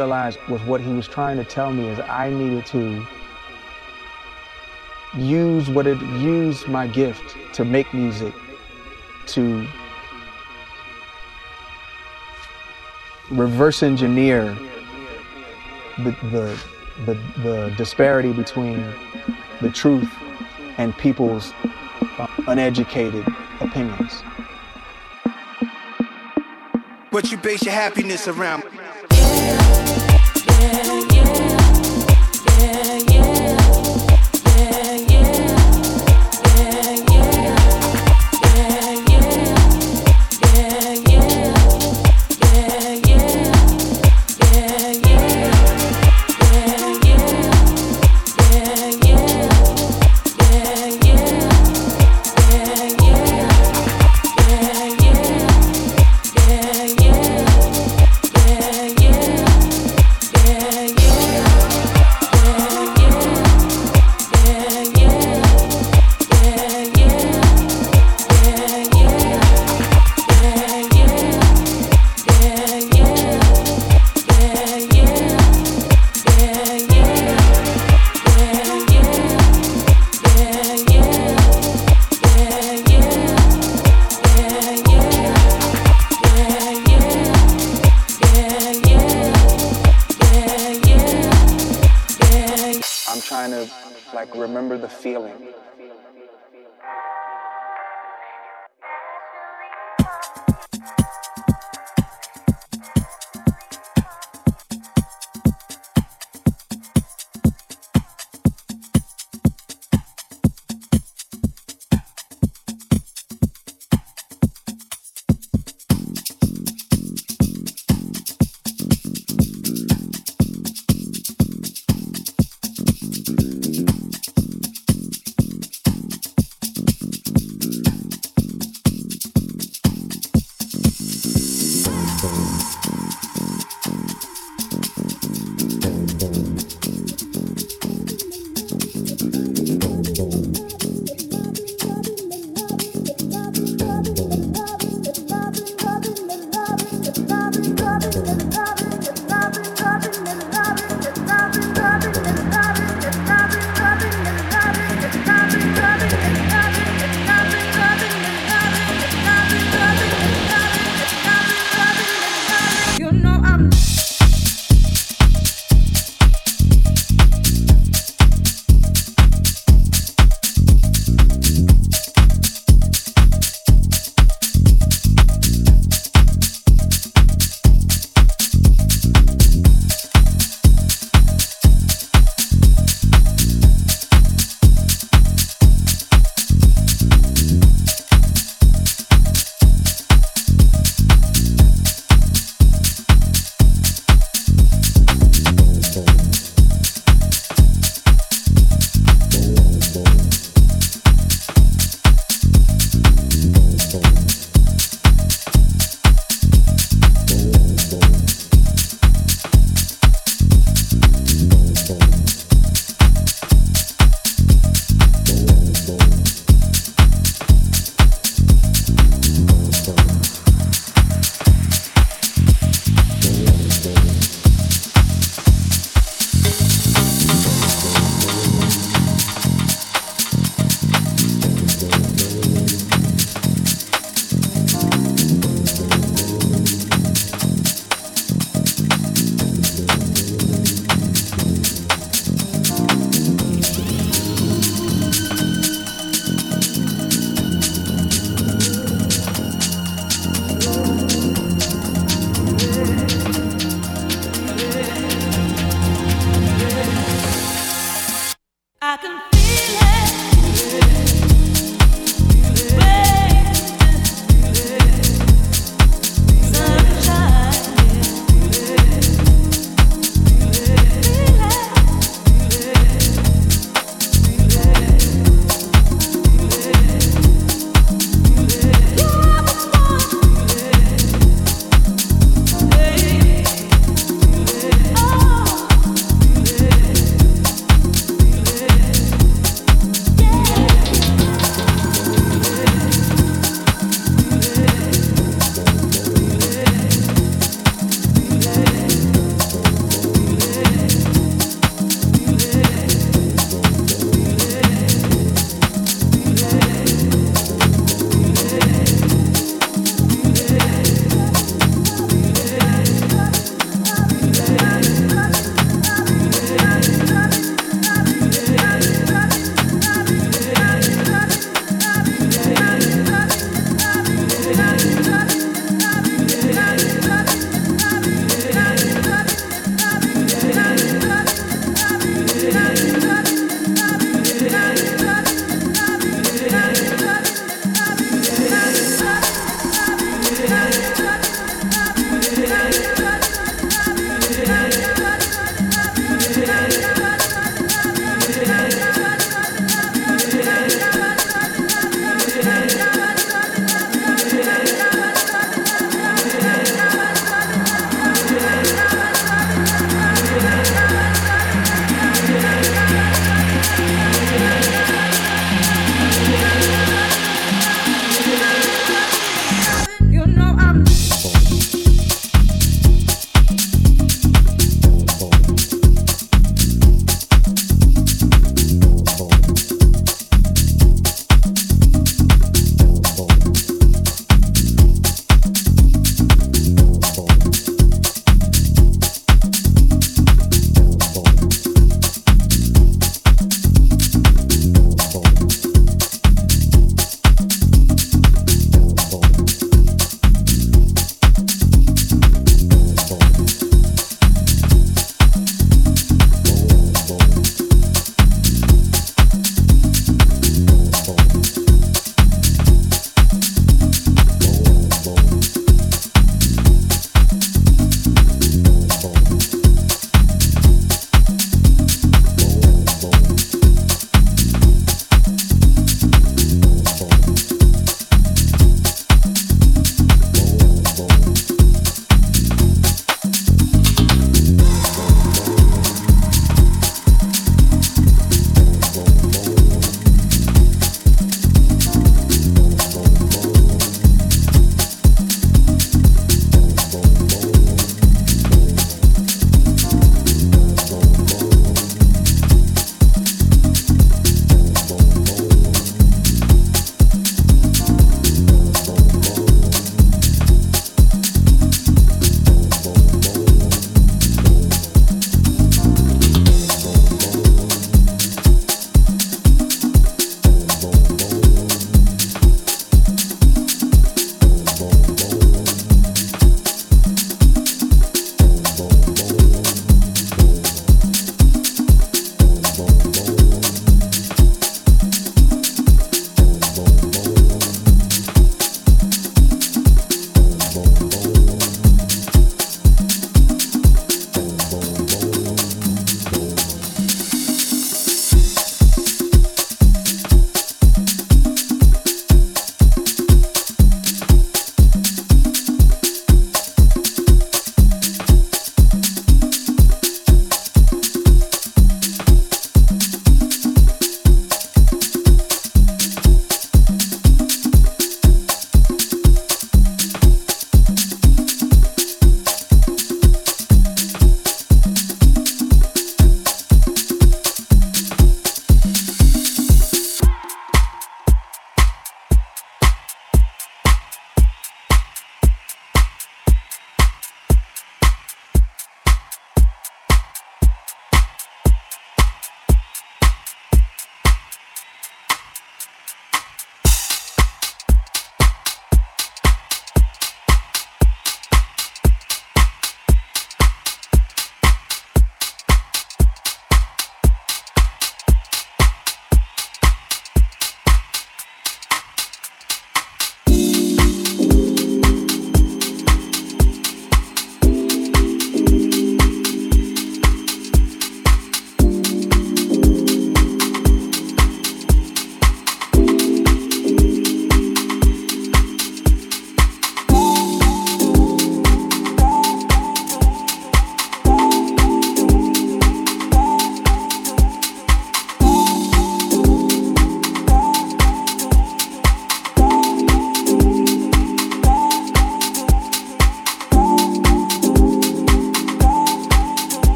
realized was what he was trying to tell me is I needed to use what it use my gift to make music to reverse engineer the, the, the, the disparity between the truth and people's uneducated opinions. What you base your happiness around?